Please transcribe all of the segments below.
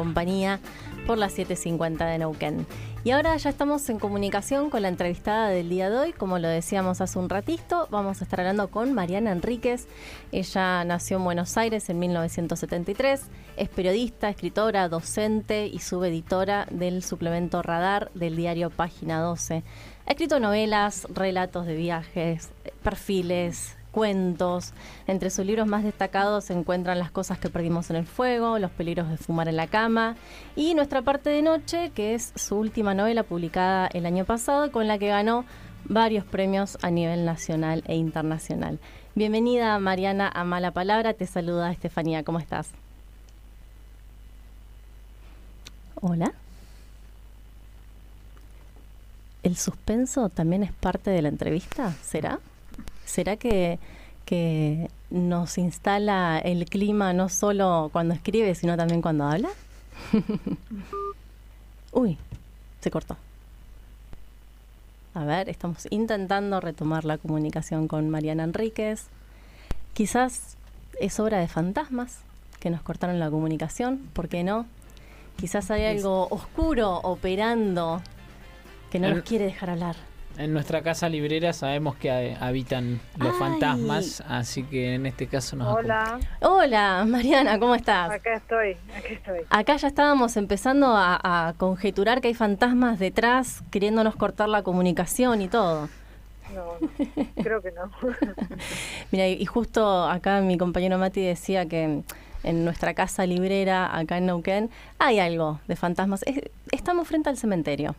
compañía por las 7.50 de Neuquén. Y ahora ya estamos en comunicación con la entrevistada del día de hoy. Como lo decíamos hace un ratito, vamos a estar hablando con Mariana Enríquez. Ella nació en Buenos Aires en 1973. Es periodista, escritora, docente y subeditora del suplemento Radar del diario Página 12. Ha escrito novelas, relatos de viajes, perfiles, cuentos. Entre sus libros más destacados se encuentran Las cosas que perdimos en el fuego, Los peligros de fumar en la cama y Nuestra parte de noche, que es su última novela publicada el año pasado con la que ganó varios premios a nivel nacional e internacional. Bienvenida Mariana a Mala Palabra, te saluda Estefanía, ¿cómo estás? Hola. ¿El suspenso también es parte de la entrevista? ¿Será? ¿Será que, nos instala el clima no solo cuando escribe, sino también cuando habla? Uy, se cortó. A ver, estamos intentando retomar la comunicación con Mariana Enríquez. Quizás es obra de fantasmas que nos cortaron la comunicación, ¿por qué no? Quizás hay algo oscuro operando que no nos quiere dejar hablar. En nuestra casa librera sabemos que habitan los fantasmas, así que en este caso nos Hola. Hola, Mariana, ¿cómo estás? Acá estoy, aquí estoy. Acá ya estábamos empezando a, conjeturar que hay fantasmas detrás queriéndonos cortar la comunicación y todo. No, creo que no. Mira, y justo acá mi compañero Mati decía que en nuestra casa librera acá en Neuquén hay algo de fantasmas. estamos frente al cementerio.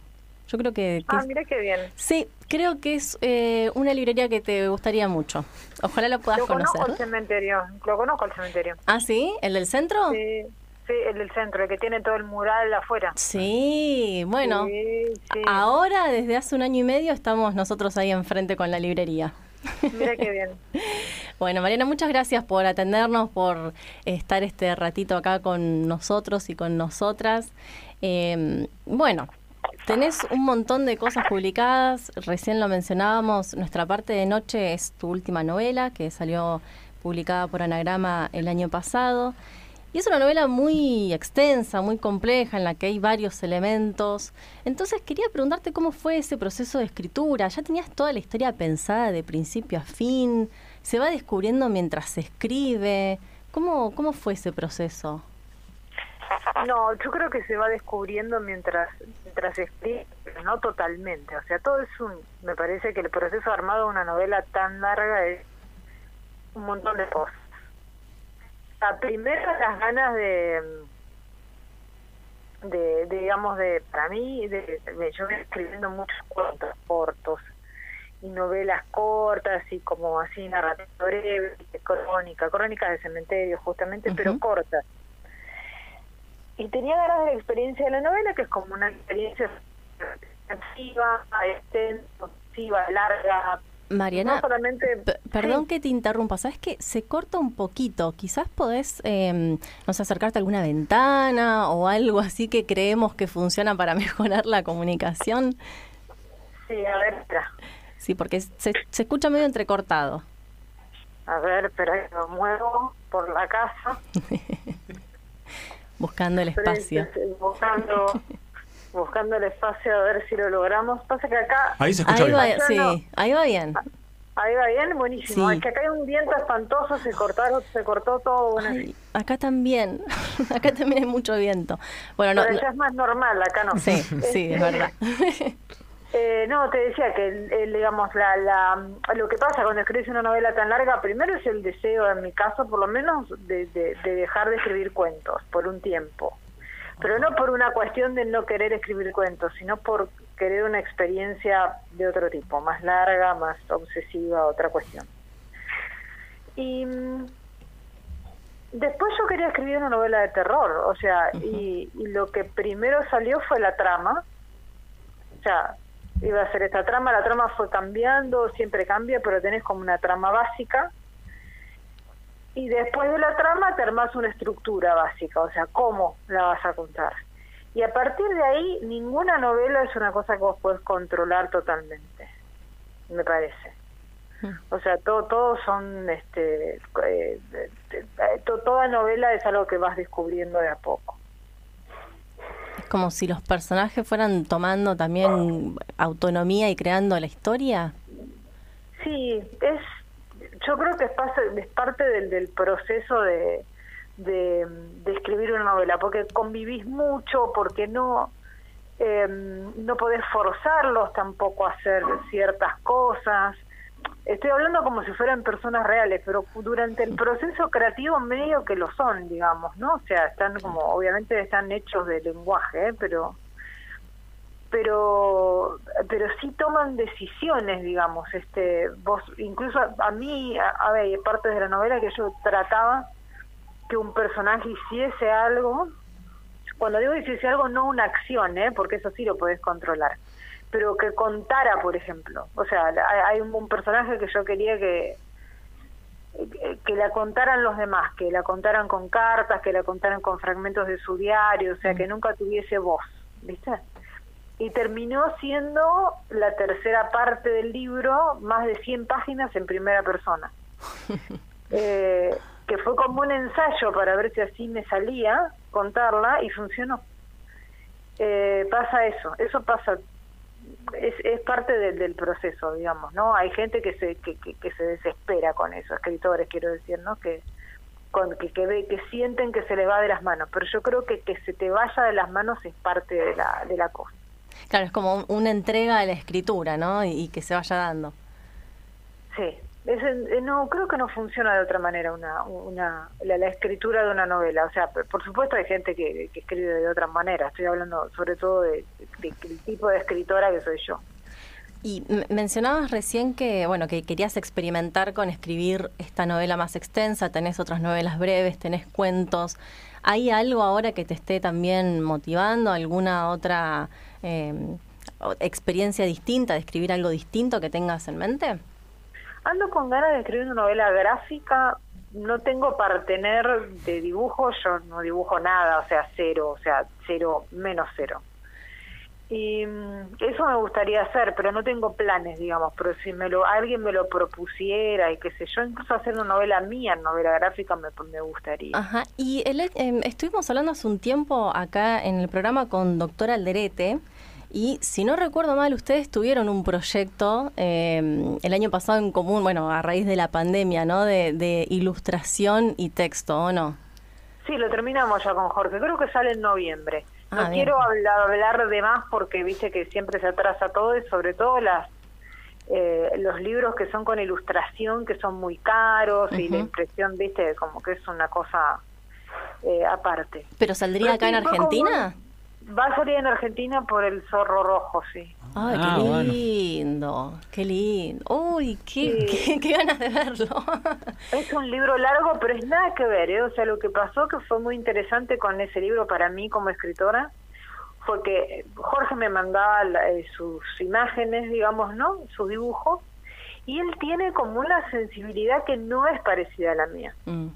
Yo creo que... ah, mira qué bien. Sí, creo que es eh, una librería que te gustaría mucho. Ojalá la puedas conocer. Lo conozco el cementerio, lo conozco el cementerio. ¿Ah, sí? ¿El del centro? Sí. Sí, el del centro, el que tiene todo el mural afuera. Sí, bueno. Ahora, desde hace un año y medio, estamos nosotros ahí enfrente con la librería. Mira qué bien. Bueno, Mariana, muchas gracias por atendernos, por estar este ratito acá con nosotros y con nosotras. Eh, bueno, Tenés un montón de cosas publicadas, recién lo mencionábamos, Nuestra parte de noche es tu última novela que salió publicada por Anagrama el año pasado. Y es una novela muy extensa, muy compleja, en la que hay varios elementos. Entonces quería preguntarte cómo fue ese proceso de escritura. ¿Ya tenías toda la historia pensada de principio a fin? ¿Se va descubriendo mientras se escribe? ¿Cómo, cómo fue ese proceso? No, yo creo que se va descubriendo mientras mientras pero no totalmente. O sea, todo es un... Me parece que el proceso armado de una novela tan larga es un montón de cosas. La primera, las ganas de, de, digamos, de, para mí, de, yo voy escribiendo muchos cuentos cortos y novelas cortas y como así narrativa breve, crónica, crónicas de cementerio justamente, pero cortas y tenía ganas de la experiencia de la novela, que es como una experiencia extensiva, extensiva, larga. Mariana, perdón que te interrumpa, sabes que se corta un poquito, quizás podés, eh, no acercarte a alguna ventana o algo así que creemos que funciona para mejorar la comunicación. Sí, a ver, espera. Sí, porque se, se escucha medio entrecortado. A ver, pero lo muevo por la casa. Buscando el espacio. Buscando, buscando el espacio a ver si lo logramos. Pasa que acá... Ahí se escucha bien. sí, ahí va bien. Ahí va bien, buenísimo. Es que acá hay un viento espantoso, se cortaron, se cortó todo. acá también, acá también hay mucho viento. Bueno, Pero no, ya es más normal, acá no. Sí, sí, es verdad. Eh, no, te decía que, digamos, la, la, lo que pasa cuando escribes una novela tan larga, primero es el deseo, en mi caso por lo menos, de, de, dejar de escribir cuentos por un tiempo. Pero no por una cuestión de no querer escribir cuentos, sino por querer una experiencia de otro tipo, más larga, más obsesiva, otra cuestión. Y mm, después yo quería escribir una novela de terror, o sea, y, y lo que primero salió fue la trama. O sea, iba a ser esta trama, la trama fue cambiando, siempre cambia, pero tenés como una trama básica. Y después de la trama te armás una estructura básica, o sea, cómo la vas a contar. Y a partir de ahí, ninguna novela es una cosa que vos podés controlar totalmente, me parece. Hmm. O sea, todo, todos son, este, eh, toda novela es algo que vas descubriendo de a poco. Como si los personajes fueran tomando también autonomía y creando la historia. Sí, es, yo creo que es, parte del, proceso de, de, escribir una novela, porque convivís mucho, porque no, eh, no podés forzarlos tampoco a hacer ciertas cosas. Estoy hablando como si fueran personas reales, pero durante el proceso creativo medio que lo son, digamos, ¿no? O sea, están como, obviamente están hechos de lenguaje, ¿eh? pero pero pero sí toman decisiones digamos este vos incluso a, mí a, ver hay partes de la novela que yo trataba que un personaje hiciese algo cuando digo hiciese algo no una acción ¿eh? porque eso sí lo podés controlar pero que contara por ejemplo o sea hay un, personaje que yo quería que que la contaran los demás, que la contaran con cartas, que la contaran con fragmentos de su diario, o sea, que mm. nunca tuviese voz, ¿viste? y terminó siendo la tercera parte del libro, más de 100 páginas en primera persona. eh, que fue como un ensayo para ver si así me salía contarla y funcionó. Eh, pasa eso, eso pasa, es, es parte del proceso, digamos, ¿no? Hay gente que se, que, que, se desespera con eso, escritores, quiero decir, ¿no? Que, con, que, que, ve, que sienten que se les va de las manos, pero yo creo que que se te vaya de las manos es parte de la, de la cosa. Claro, es como una entrega de la escritura, ¿no? Y, que se vaya dando. Sí, eh, no creo que no funciona de otra manera una, una la, escritura de una novela. O sea, por supuesto hay gente que, escribe de otra manera. Estoy hablando sobre todo del tipo de escritora que soy yo. Y mencionabas recién que bueno que querías experimentar con escribir esta novela más extensa. Tenés otras novelas breves, tenés cuentos. ¿Hay algo ahora que te esté también motivando? ¿Alguna otra eh, experiencia distinta, de escribir algo distinto que tengas en mente? Ando con ganas de escribir una novela gráfica. No tengo para tener de dibujo, yo no dibujo nada, o sea, cero, o sea, cero, menos cero. Y mm, eso me gustaría hacer, pero no tengo planes, digamos. Pero si me lo, alguien me lo propusiera y qué sé yo, incluso hacer una novela mía, novela gráfica, me, me gustaría. Ajá. Y el, em, estuvimos hablando hace un tiempo acá en el programa con doctora Alderete. Y si no recuerdo mal, ustedes tuvieron un proyecto em, el año pasado en común, bueno, a raíz de la pandemia, ¿no? De, de ilustración y texto, ¿o no? Sí, lo terminamos ya con Jorge. Creo que sale en noviembre. No ah, quiero hablar, de más porque viste que siempre se atrasa todo y sobre todo las eh, los libros que son con ilustración que son muy caros y la impresión, viste, como que es una cosa eh, aparte. ¿Pero saldría acá en Argentina? Va a salir en Argentina por el zorro rojo, sí. Ay, qué ah, lindo, qué lindo. Uy, qué, qué, ganas de verlo. es un libro largo, pero es nada que ver, ¿eh? O sea, lo que pasó que fue muy interesante con ese libro para mí como escritora fue que Jorge me mandaba eh, sus imágenes, digamos, ¿no? Sus dibujos, y él tiene como una sensibilidad que no es parecida a la mía. Mm.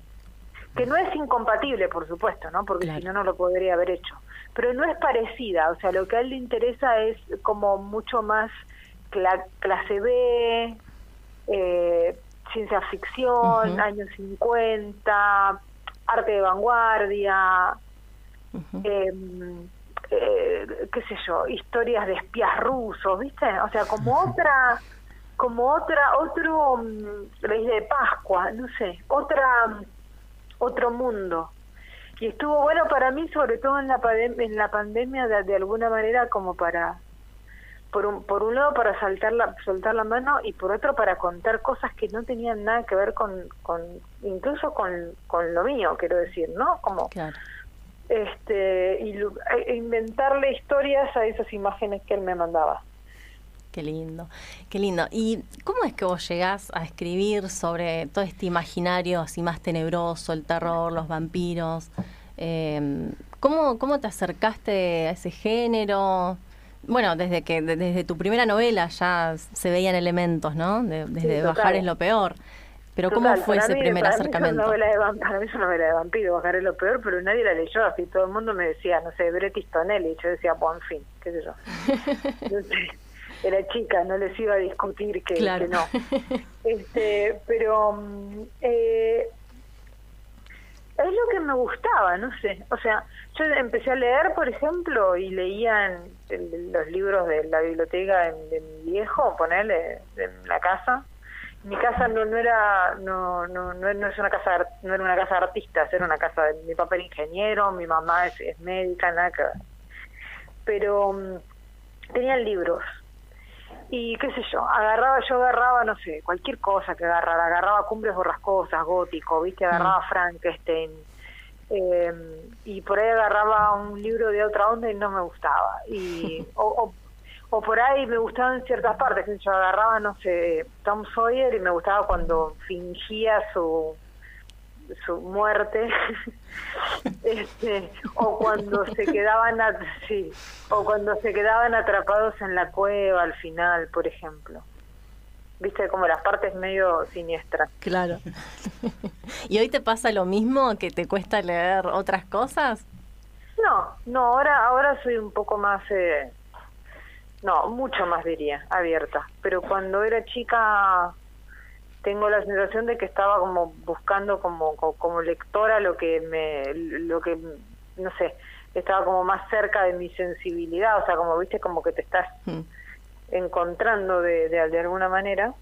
Que no es incompatible, por supuesto, ¿no? Porque si no, no lo podría haber hecho pero no es parecida, o sea, lo que a él le interesa es como mucho más clase B, eh, ciencia ficción, años 50, arte de vanguardia, eh, qué sé yo, historias de espías rusos, ¿viste? O sea, como otra, como otra, otro, ley de Pascua, no sé, otra, otro mundo y estuvo bueno para mí sobre todo en la en la pandemia de, alguna manera como para por un por un lado para saltar la soltar la mano y por otro para contar cosas que no tenían nada que ver con, con incluso con, con lo mío quiero decir no como este y, e inventarle historias a esas imágenes que él me mandaba Qué lindo, qué lindo. ¿Y cómo es que vos llegás a escribir sobre todo este imaginario así más tenebroso, el terror, los vampiros? Eh, ¿cómo, ¿Cómo te acercaste a ese género? Bueno, desde que desde tu primera novela ya se veían elementos, ¿no? desde Bajar es lo peor. Pero ¿cómo fue ese primer acercamiento? Para mí, novela de, es una novela de vampiro, Bajar es lo peor, pero nadie la leyó. Así todo el mundo me decía, no sé, Bret Easton yo decía, buen fin, qué sé yo. era chica, no les iba a discutir que, no. Este, pero mm, eh, es lo que me gustaba, no sé. O sea, yo empecé a leer, por ejemplo, y leía en, los libros de la biblioteca de mi viejo, ponerle, en la casa. Mi casa no, no era no, no, no, es una casa no era una casa de artistas, era una casa de mi papá era ingeniero, mi mamá es, es médica, nada que Pero um, tenían libros y qué sé yo, agarraba, yo agarraba, no sé, cualquier cosa que agarrara, agarraba Cumbres Borrascosas, Gótico, viste, agarraba mm. Frankenstein, eh, y por ahí agarraba un libro de otra onda y no me gustaba, y o, o, por ahí me gustaban ciertas partes, yo agarraba, no sé, Tom Sawyer y me gustaba cuando fingía su su muerte. Este, o cuando se quedaban sí, o cuando se quedaban atrapados en la cueva al final por ejemplo. Viste como las partes medio siniestras. Claro. Y hoy te pasa lo mismo que te cuesta leer otras cosas no no ahora ahora soy un poco más eh, no mucho más diría abierta. Pero cuando era chica tengo la sensación de que estaba como buscando como, como, lectora lo que me lo que no sé estaba como más cerca de mi sensibilidad o sea como viste como que te estás hmm. encontrando de, de, alguna manera.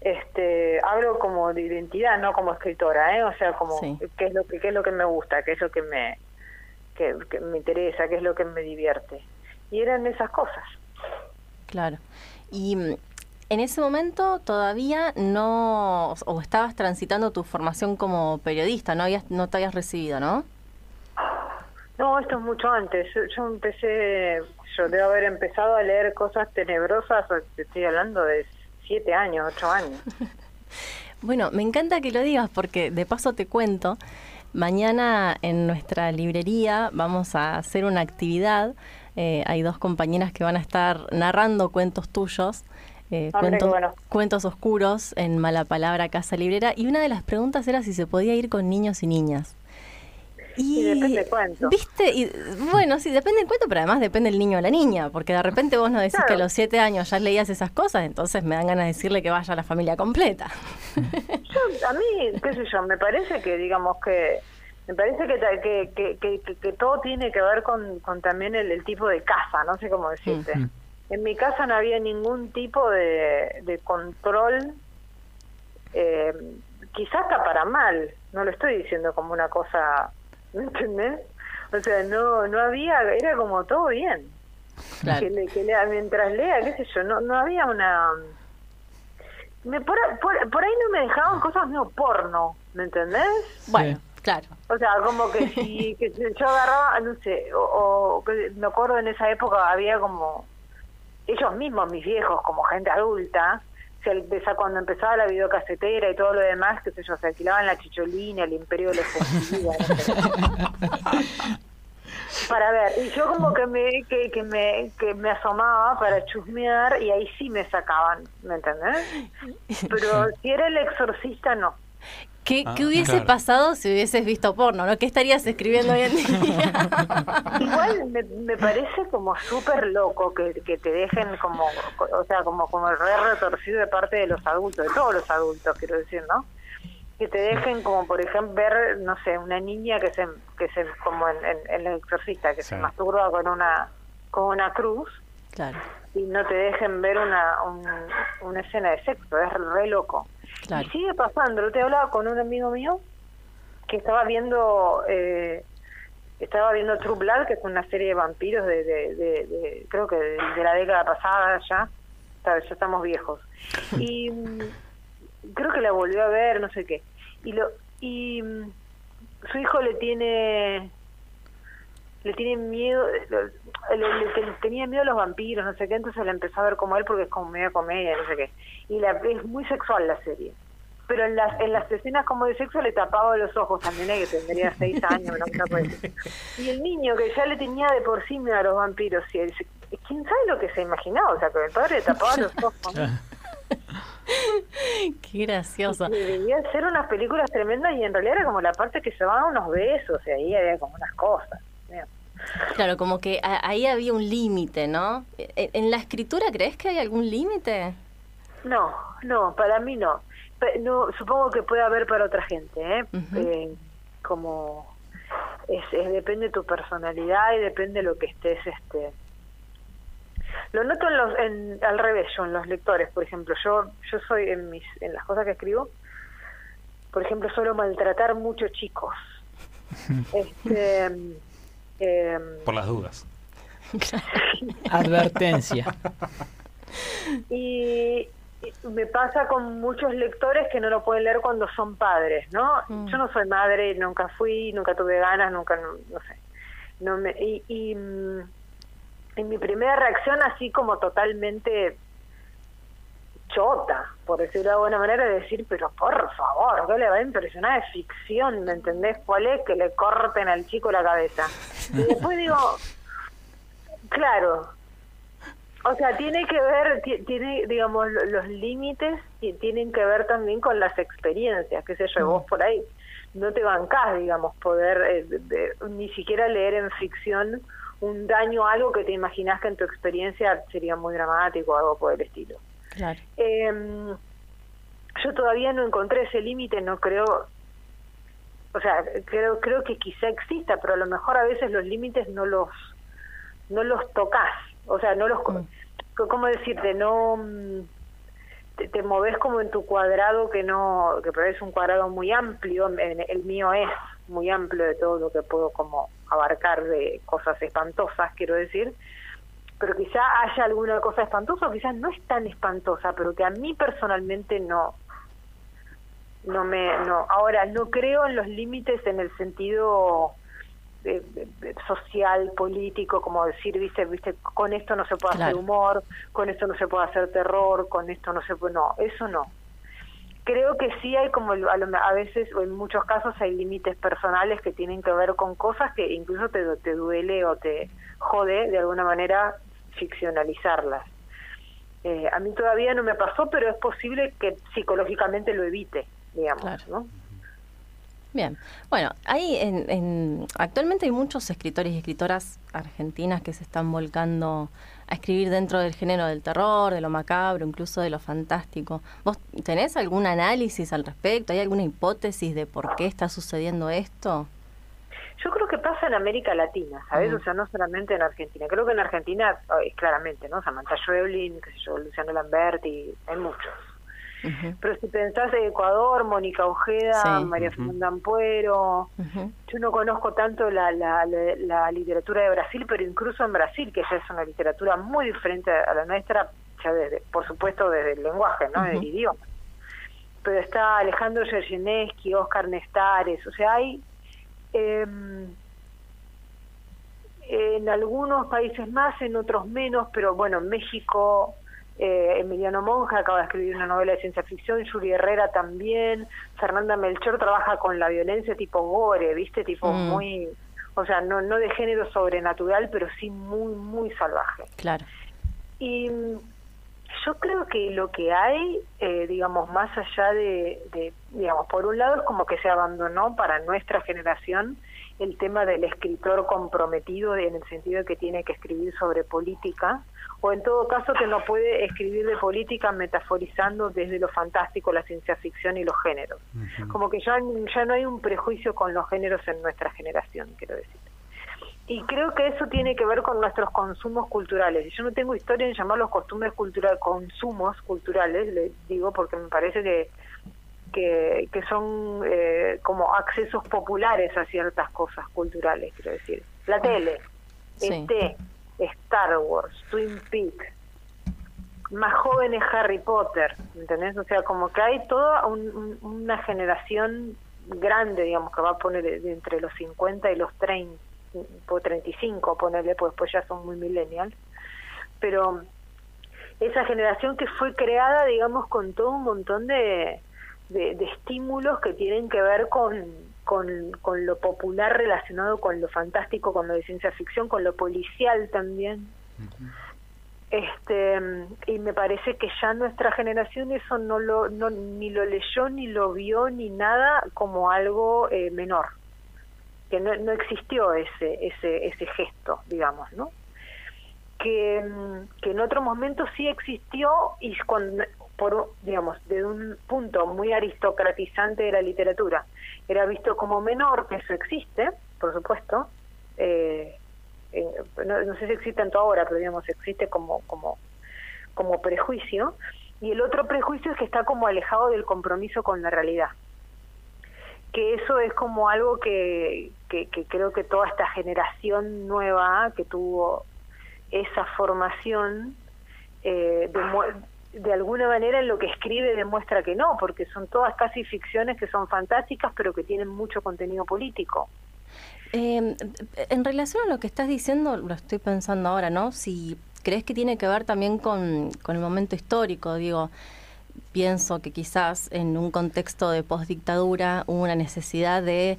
Este hablo como de identidad no como escritora eh o sea como qué es lo que qué es lo que me gusta qué es lo que me que me interesa qué es lo que me divierte. Y eran esas cosas. Claro. Y en ese momento todavía no, o estabas transitando tu formación como periodista, no habías, no te habías recibido, ¿no? No, esto es mucho antes. Yo, empecé, yo debo haber empezado a leer cosas tenebrosas, te estoy hablando de siete años, ocho años. bueno, me encanta que lo digas porque de paso te cuento, mañana en nuestra librería vamos a hacer una actividad. Eh, hay dos compañeras que van a estar narrando cuentos tuyos eh, cuentos, oscuros en Mala Palabra Casa Librera. Y una de las preguntas era si se podía ir con niños y niñas. Y, depende del cuento. ¿Viste? Y, bueno, sí, depende del cuento, pero además depende el niño o la niña, porque de repente vos no decís que a los siete años ya leías esas cosas, entonces me dan ganas de decirle que vaya a la familia completa. a mí, qué sé yo, me parece que, digamos que, me parece que, que, que, que, todo tiene que ver con, con también el, tipo de casa, no sé cómo decirte. En mi casa no había ningún tipo de, control, eh, quizás hasta para mal, no lo estoy diciendo como una cosa, ¿me entendés? O sea, no no había, era como todo bien. Que, lea, mientras lea, qué sé yo, no, no había una... Me, por, por, ahí no me dejaban cosas medio porno, ¿me entendés? Bueno. Claro. O sea, como que si que yo agarraba, no sé, o, o, me acuerdo en esa época había como ellos mismos, mis viejos, como gente adulta, se empezó, cuando empezaba la videocasetera y todo lo demás, que sé yo, se alquilaban la chicholina, el imperio de la para ver, y yo como que me, que, que, me, que me asomaba para chusmear y ahí sí me sacaban, ¿me entendés? Pero si era el exorcista, no. ¿Qué, ah, hubiese pasado si hubieses visto porno? ¿no? ¿Qué estarías escribiendo hoy en día? Igual me, parece como súper loco que, que, te dejen como, o sea, como, como el re retorcido de parte de los adultos, de todos los adultos, quiero decir, ¿no? Que te dejen como, por ejemplo, ver, no sé, una niña que se, que se como en, en, el exorcista, que se masturba con una, con una cruz. Claro. Y no te dejen ver una, una escena de sexo, es re loco. Y sigue pasando. Te hablaba con un amigo mío que estaba viendo eh, estaba viendo True Blood, que es una serie de vampiros de, de, creo que de, la década pasada ya. Ya estamos viejos. Y mm, creo que la volvió a ver, no sé qué. Y lo y mm, su hijo le tiene le tiene miedo, le, tenía miedo a los vampiros, no sé qué, entonces le empezó a ver como él porque es como media comedia, no sé qué. Y la, es muy sexual la serie. Pero en las, en las escenas como de sexo le tapaba los ojos nene que tendría seis años, no Y el niño que ya le tenía de por sí miedo a los vampiros, y él, ¿quién sabe lo que se imaginaba? O sea, que el padre le tapaba los ojos. Qué gracioso. debía ser unas películas tremendas y en realidad era como la parte que se van unos besos y ahí había como unas cosas. Claro, como que ahí había un límite, ¿no? ¿E, ¿En la escritura crees que hay algún límite? No, no, para mí no. no. Supongo que puede haber para otra gente, ¿eh? eh como es, depende de tu personalidad y depende de lo que estés este lo noto en los en, al revés yo en los lectores por ejemplo yo yo soy en mis en las cosas que escribo por ejemplo suelo maltratar muchos chicos este em, por las dudas advertencia y me pasa con muchos lectores que no lo pueden leer cuando son padres, ¿no? Mm. Yo no soy madre, nunca fui, nunca tuve ganas, nunca, no, sé. No me, y, y, mi primera reacción así como totalmente chota, por decirlo de alguna manera, decir, pero por favor, ¿qué le va a impresionar? Es ficción, ¿me entendés? ¿Cuál es? Que le corten al chico la cabeza. Y después digo, claro, o sea, tiene que ver, tiene, digamos, los límites y tienen que ver también con las experiencias, sé yo, vos por ahí no te bancás, digamos, poder eh, ni siquiera leer en ficción un daño, algo que te imaginás que en tu experiencia sería muy dramático o algo por el estilo. Claro. Em, yo todavía no encontré ese límite, no creo, o sea, creo creo que quizá exista, pero a lo mejor a veces los límites no los no los tocas o sea, no los... Mm. ¿Cómo decirte? No... Mm, te, te moves como en tu cuadrado que no... que pero es un cuadrado muy amplio, el mío es muy amplio de todo lo que puedo como abarcar de cosas espantosas, quiero decir, pero quizá haya alguna cosa espantosa o quizás no es tan espantosa, pero que a mí personalmente no no me no ahora no creo en los límites en el sentido social, político, como decir, viste, viste, con esto no se puede hacer humor, con esto no se puede hacer terror, con esto no se puede, no, eso no. Creo que sí hay como a, veces o en muchos casos hay límites personales que tienen que ver con cosas que incluso te, te duele o te jode de alguna manera ficcionalizarlas. Eh, a mí todavía no me pasó, pero es posible que psicológicamente lo evite, digamos, ¿no? Bien, bueno, hay en, actualmente hay muchos escritores y escritoras argentinas que se están volcando a escribir dentro del género del terror, de lo macabro, incluso de lo fantástico. ¿Vos tenés algún análisis al respecto? ¿Hay alguna hipótesis de por qué está sucediendo esto? Yo creo que pasa en América Latina, ¿sabes? O sea, no solamente en Argentina. Creo que en Argentina es claramente, ¿no? Samantha Schweblin, qué sé yo, Luciano Lamberti, hay muchos. Pero si pensás en Ecuador, Mónica Ojeda, María Fernanda Ampuero, yo no conozco tanto la, la, literatura de Brasil, pero incluso en Brasil, que ya es una literatura muy diferente a la nuestra, ya desde, por supuesto desde el lenguaje, ¿no? Del idioma. Pero está Alejandro Yergineski, Oscar Nestares, o sea, hay... Em, en algunos países más, en otros menos, pero bueno, México, eh, Emiliano Monja acaba de escribir una novela de ciencia ficción, Yuri Herrera también, Fernanda Melchor trabaja con la violencia tipo gore, ¿viste? Tipo mm. muy, o sea, no, no de género sobrenatural, pero sí muy, muy salvaje. Claro. Y yo creo que lo que hay, eh, digamos, más allá de, de, digamos, por un lado es como que se abandonó para nuestra generación el tema del escritor comprometido en el sentido de que tiene que escribir sobre política o en todo caso que no puede escribir de política metaforizando desde lo fantástico, la ciencia ficción y los géneros. Como que ya, ya no hay un prejuicio con los géneros en nuestra generación, quiero decir. Y creo que eso tiene que ver con nuestros consumos culturales. Yo no tengo historia en llamar los costumbres culturales, consumos culturales, le digo, porque me parece que que, que son eh, como accesos populares a ciertas cosas culturales, quiero decir. La tele, sí. Este, Star Wars, Twin Peaks, más jóvenes Harry Potter, ¿entendés? O sea, como que hay toda una generación grande, digamos, que va a poner entre los 50 y los 30, o 35, ponerle, pues después ya son muy millennials, pero esa generación que fue creada, digamos, con todo un montón de, de, de estímulos que tienen que ver con, con, con lo popular relacionado con lo fantástico, con lo de ciencia ficción, con lo policial también. Este, y me parece que ya nuestra generación eso no lo no, ni lo leyó ni lo vio ni nada como algo eh, menor que no, no existió ese ese ese gesto digamos no que, que en otro momento sí existió y cuando por, digamos, de un punto muy aristocratizante de la literatura, era visto como menor, que eso existe, por supuesto, eh, no, sé si existe tanto ahora, pero digamos, existe como, como, como prejuicio, y el otro prejuicio es que está como alejado del compromiso con la realidad que eso es como algo que, creo que toda esta generación nueva que tuvo esa formación eh, de, alguna manera en lo que escribe demuestra que no, porque son todas casi ficciones que son fantásticas pero que tienen mucho contenido político. Eh, en relación a lo que estás diciendo, lo estoy pensando ahora, ¿no? Si crees que tiene que ver también con el momento histórico, digo, pienso que quizás en un contexto de postdictadura hubo una necesidad de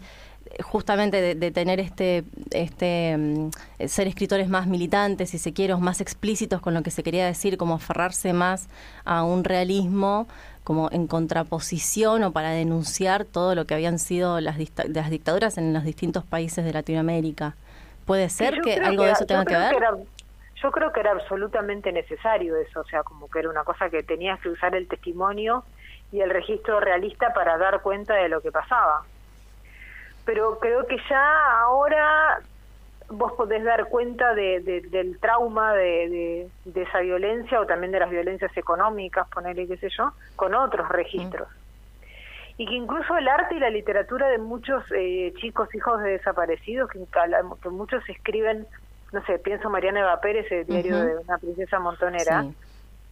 justamente de, tener este, este mm, ser escritores más militantes, si se quiere, más explícitos con lo que se quería decir, como aferrarse más a un realismo como en contraposición o para denunciar todo lo que habían sido las, las dictaduras en los distintos países de Latinoamérica. ¿Puede ser que algo de eso tenga que ver? Yo creo que era absolutamente necesario eso, o sea, como que era una cosa que tenías que usar el testimonio y el registro realista para dar cuenta de lo que pasaba. Pero creo que ya ahora vos podés dar cuenta de, del trauma de, esa violencia o también de las violencias económicas, ponerle qué sé yo, con otros registros. Y que incluso el arte y la literatura de muchos eh, chicos hijos de desaparecidos, que, que muchos escriben no sé, pienso Mariana Eva Pérez, el diario de una princesa montonera,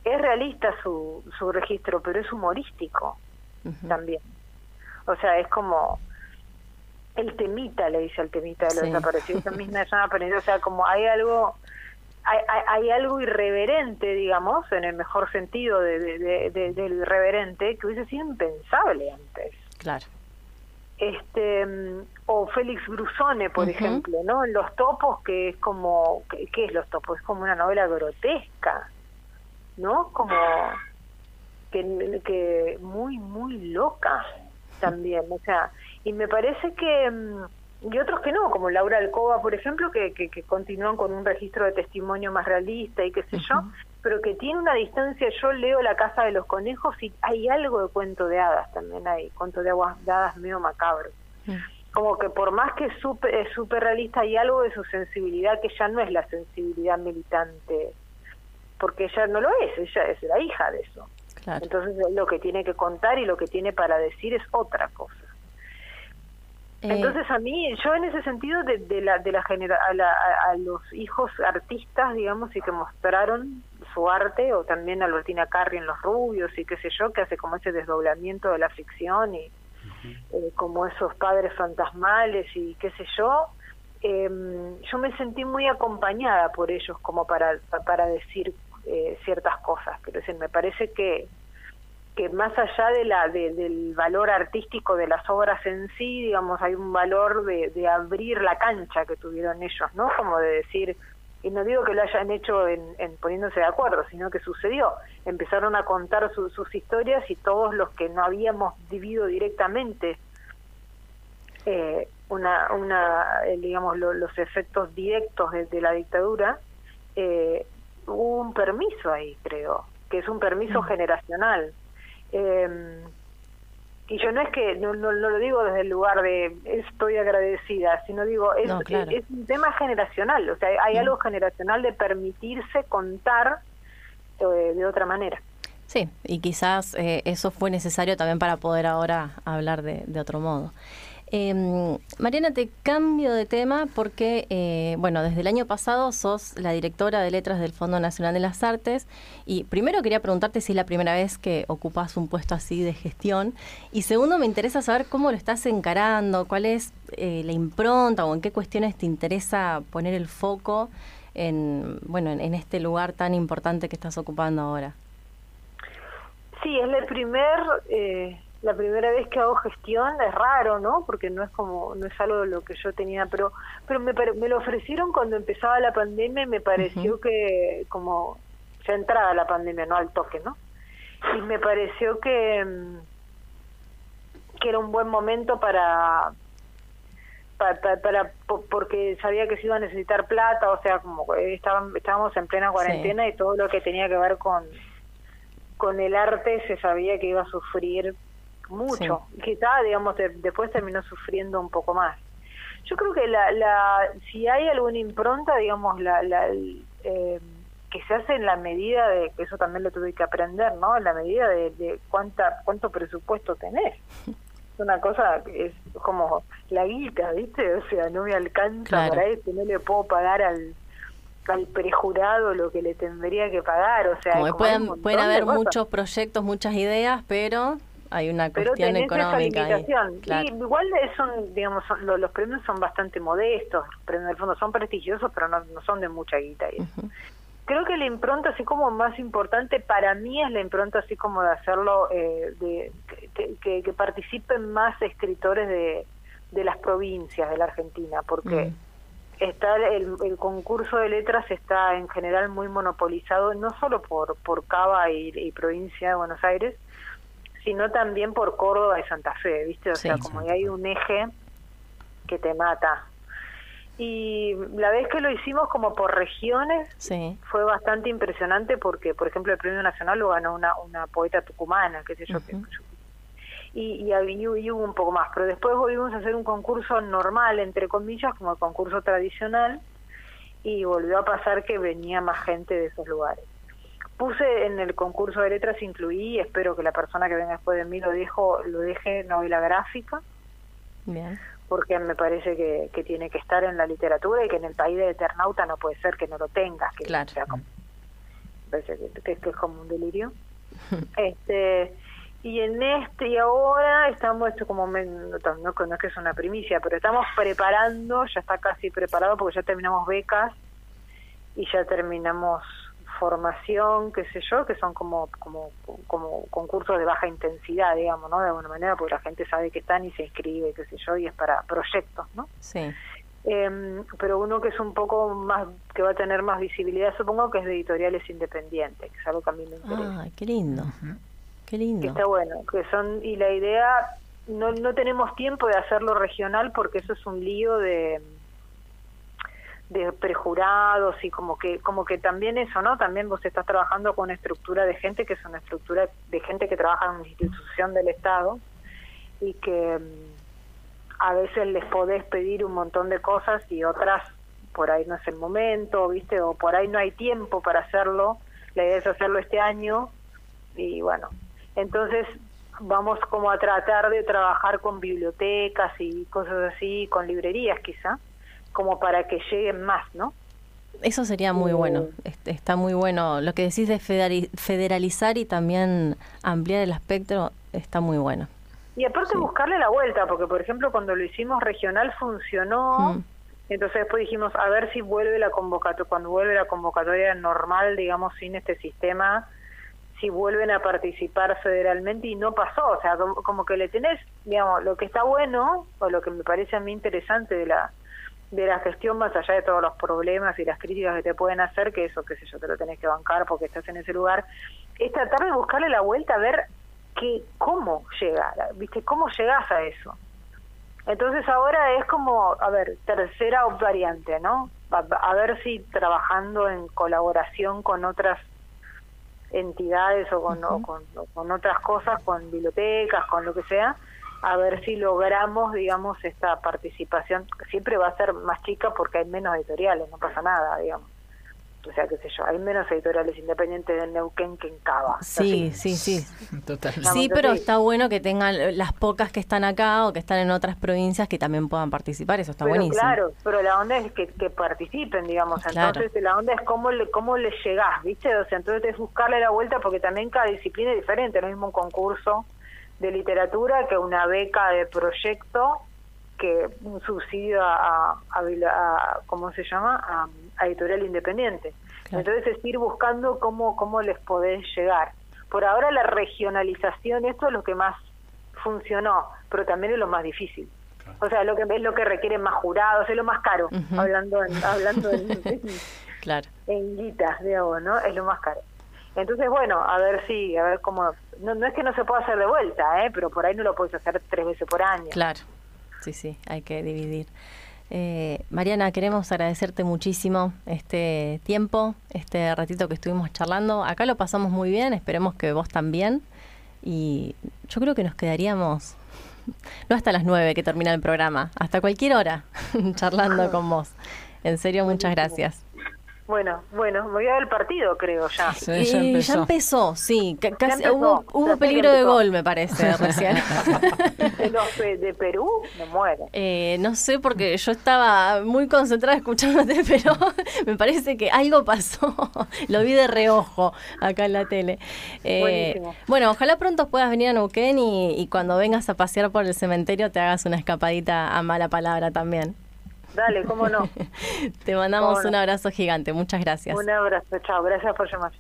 es realista su, su registro, pero es humorístico también. O sea, es como el temita, le dice el temita de los desaparecidos, también es una o sea, como hay algo hay, hay, algo irreverente, digamos, en el mejor sentido de, de, del irreverente, que hubiese sido impensable antes. Claro. Este o Félix Brusone, por ejemplo, ¿no? Los topos, que es como, ¿qué, es Los topos? Es como una novela grotesca, ¿no? Como que, que muy, muy loca también, o sea, y me parece que, mm, y otros que no, como Laura Alcoba, por ejemplo, que, que, que continúan con un registro de testimonio más realista y qué sé yo, pero que tiene una distancia, yo leo La Casa de los Conejos y hay algo de cuento de hadas también, hay cuento de aguas de hadas medio macabro. Mm. Como que por más que es súper realista, hay algo de su sensibilidad que ya no es la sensibilidad militante, porque ella no lo es, ella es la hija de eso. Entonces lo que tiene que contar y lo que tiene para decir es otra cosa. Eh, Entonces a mí, yo en ese sentido de, de la, de la, genera, a, a, los hijos artistas, digamos, y que mostraron su arte, o también Albertina Carri en Los Rubios y qué sé yo, que hace como ese desdoblamiento de la ficción y eh, como esos padres fantasmales y qué sé yo, eh, yo me sentí muy acompañada por ellos como para, para decir eh, ciertas cosas, pero es me parece que que más allá de la del valor artístico de las obras en sí, digamos, hay un valor de, de abrir la cancha que tuvieron ellos, ¿no? Como de decir, y no digo que lo hayan hecho en, poniéndose de acuerdo, sino que sucedió. Empezaron a contar sus historias y todos los que no habíamos vivido directamente eh, una, una eh, digamos, los efectos directos de, la dictadura, eh, hubo un permiso ahí, creo, que es un permiso mm. generacional. Y yo no es que, no, no, lo digo desde el lugar de estoy agradecida, sino digo, es, es, un tema generacional, o sea, hay algo generacional de permitirse contar eh, de otra manera. Sí, y quizás eh, eso fue necesario también para poder ahora hablar de, de otro modo. Eh, Mariana, te cambio de tema porque, eh, bueno, desde el año pasado sos la directora de letras del Fondo Nacional de las Artes y primero quería preguntarte si es la primera vez que ocupas un puesto así de gestión y segundo me interesa saber cómo lo estás encarando, cuál es eh, la impronta o en qué cuestiones te interesa poner el foco en, bueno, en, en este lugar tan importante que estás ocupando ahora. Sí, es el primer eh, la primera vez que hago gestión es raro, ¿no? Porque no es como, no es algo de lo que yo tenía, pero pero me, me lo ofrecieron cuando empezaba la pandemia y me pareció que como ya entrada la pandemia, no al toque, ¿no? Y me pareció que mm, que era un buen momento para para, para, porque sabía que se iba a necesitar plata, o sea, como estábamos en plena cuarentena y todo lo que tenía que ver con con el arte se sabía que iba a sufrir mucho. Quizá, digamos, después terminó sufriendo un poco más. Yo creo que la, la si hay alguna impronta, digamos, la, la eh, que se hace en la medida de, que eso también lo tuve que aprender, ¿no? En la medida de, cuánta cuánto presupuesto tenés. Es una cosa es como la guita, ¿viste? O sea, no me alcanza para esto, no le puedo pagar al al prejurado lo que le tendría que pagar, o sea, como pueden, pueden haber muchos proyectos, muchas ideas, pero hay una cuestión económica ahí. Claro. Y igual son, digamos, los, premios son bastante modestos, pero en el fondo son prestigiosos, pero no, no son de mucha guita. Y creo que la impronta así como más importante para mí es la impronta así como de hacerlo, eh, de que, que, participen más escritores de, de las provincias de la Argentina, porque mm. está el, el, concurso de letras está en general muy monopolizado, no solo por, por Cava y, provincia de Buenos Aires, sino también por Córdoba y Santa Fe, ¿viste? O sea, como hay un eje que te mata y la vez que lo hicimos como por regiones fue bastante impresionante porque, por ejemplo, el Premio Nacional lo ganó una, una poeta tucumana, qué sé yo, y, y, y, hubo un poco más, pero después volvimos a hacer un concurso normal, entre comillas, como el concurso tradicional, y volvió a pasar que venía más gente de esos lugares. Puse en el concurso de letras, incluí, espero que la persona que venga después de mí lo, dejo, lo deje novela gráfica. Bien porque me parece que, que, tiene que estar en la literatura y que en el país de Eternauta no puede ser que no lo tenga, que claro. como, parece que, es como un delirio. este y en este y ahora estamos esto como no, no, es que es una primicia pero estamos preparando ya está casi preparado porque ya terminamos becas y ya terminamos formación, qué sé yo, que son como, como, como concursos de baja intensidad, digamos, ¿no? De alguna manera, porque la gente sabe que están y se inscribe, qué sé yo, y es para proyectos, ¿no? Sí. Eh, pero uno que es un poco más, que va a tener más visibilidad, supongo que es de editoriales independientes, que es algo que a mí me interesa. Ah, qué lindo, qué lindo. Que está bueno, que son, y la idea, no, no tenemos tiempo de hacerlo regional porque eso es un lío de de prejurados y como que como que también eso no también vos estás trabajando con una estructura de gente que es una estructura de gente que trabaja en una institución del estado y que mm, a veces les podés pedir un montón de cosas y otras por ahí no es el momento viste o por ahí no hay tiempo para hacerlo. La idea es hacerlo este año y bueno entonces vamos como a tratar de trabajar con bibliotecas y cosas así con librerías quizá como para que lleguen más, ¿no? Eso sería muy bueno, está muy bueno. Lo que decís de federalizar y también ampliar el espectro está muy bueno. Y aparte buscarle la vuelta, porque por ejemplo cuando lo hicimos regional funcionó, mm. entonces después dijimos a ver si vuelve la convocatoria, cuando vuelve la convocatoria normal, digamos, sin este sistema, si vuelven a participar federalmente y no pasó, o sea, como que le tenés, digamos, lo que está bueno, o lo que me parece a mí interesante de la de la gestión más allá de todos los problemas y las críticas que te pueden hacer, que eso, qué sé yo, te lo tenés que bancar porque estás en ese lugar, es tratar de buscarle la vuelta a ver que, cómo llegar, ¿viste? ¿Cómo llegás a eso? Entonces ahora es como, a ver, tercera variante, ¿no? A, ver si trabajando en colaboración con otras entidades o con, o con, con otras cosas, con bibliotecas, con lo que sea, a ver si logramos, digamos, esta participación. Siempre va a ser más chica porque hay menos editoriales, no pasa nada, digamos. O sea, qué sé yo, hay menos editoriales independientes de Neuquén que en Cava. Sí, sí, sí. Totalmente. Sí, pero está bueno que tengan las pocas que están acá o que están en otras provincias que también puedan participar, eso está buenísimo. Claro, pero la onda es que, participen, digamos. Entonces, la onda es cómo le, cómo le llegás, ¿viste? O sea, entonces es buscarle la vuelta porque también cada disciplina es diferente, no es mismo un concurso de literatura que una beca de proyecto que un subsidio a, a, ¿cómo se llama? A, editorial independiente. Entonces es ir buscando cómo, cómo les podés llegar. Por ahora la regionalización, esto es lo que más funcionó, pero también es lo más difícil. O sea, lo que es lo que requiere más jurados, es lo más caro, hablando en, hablando en, claro. en guitas, digamos, ¿no? Es lo más caro. Entonces, bueno, a ver si, a ver cómo... No, no es que no se pueda hacer de vuelta, ¿eh? pero por ahí no lo puedes hacer tres veces por año. Claro, sí, sí, hay que dividir. Eh, Mariana, queremos agradecerte muchísimo este tiempo, este ratito que estuvimos charlando. Acá lo pasamos muy bien, esperemos que vos también. Y yo creo que nos quedaríamos, no hasta las nueve que termina el programa, hasta cualquier hora charlando con vos. En serio, muchas gracias. Bueno, bueno, me voy a ver el partido, creo, ya. Sí, ya, empezó. sí. Casi, hubo, peligro de gol, me parece, recién. ¿De, Perú? Me muero. Eh, no sé, porque yo estaba muy concentrada escuchándote, pero me parece que algo pasó. Lo vi de reojo acá en la tele. Eh, bueno, ojalá pronto puedas venir a Neuquén y, y cuando vengas a pasear por el cementerio te hagas una escapadita a mala palabra también. Dale, cómo no. Te mandamos un abrazo gigante. Muchas gracias. Un abrazo, chao. Gracias por llamar.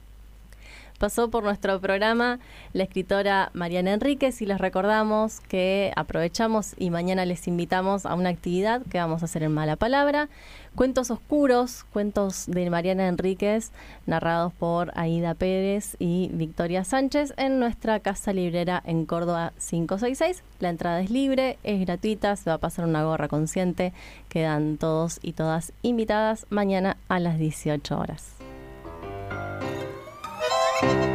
Pasó por nuestro programa la escritora Mariana Enríquez y les recordamos que aprovechamos y mañana les invitamos a una actividad que vamos a hacer en Mala Palabra. Cuentos oscuros, cuentos de Mariana Enríquez, narrados por Aida Pérez y Victoria Sánchez en nuestra casa librera en Córdoba 566. La entrada es libre, es gratuita, se va a pasar una gorra consciente. Quedan todos y todas invitadas mañana a las 18 horas. thank you.